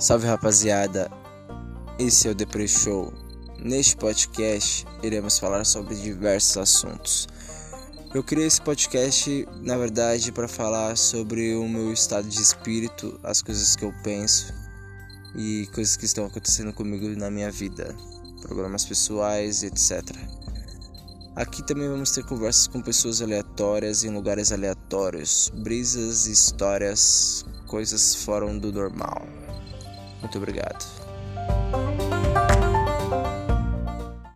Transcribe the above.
Salve rapaziada, esse é o Depre Show. Neste podcast iremos falar sobre diversos assuntos. Eu criei esse podcast, na verdade, para falar sobre o meu estado de espírito, as coisas que eu penso e coisas que estão acontecendo comigo na minha vida, problemas pessoais, etc. Aqui também vamos ter conversas com pessoas aleatórias em lugares aleatórios, brisas, histórias, coisas fora do normal. Muito obrigado.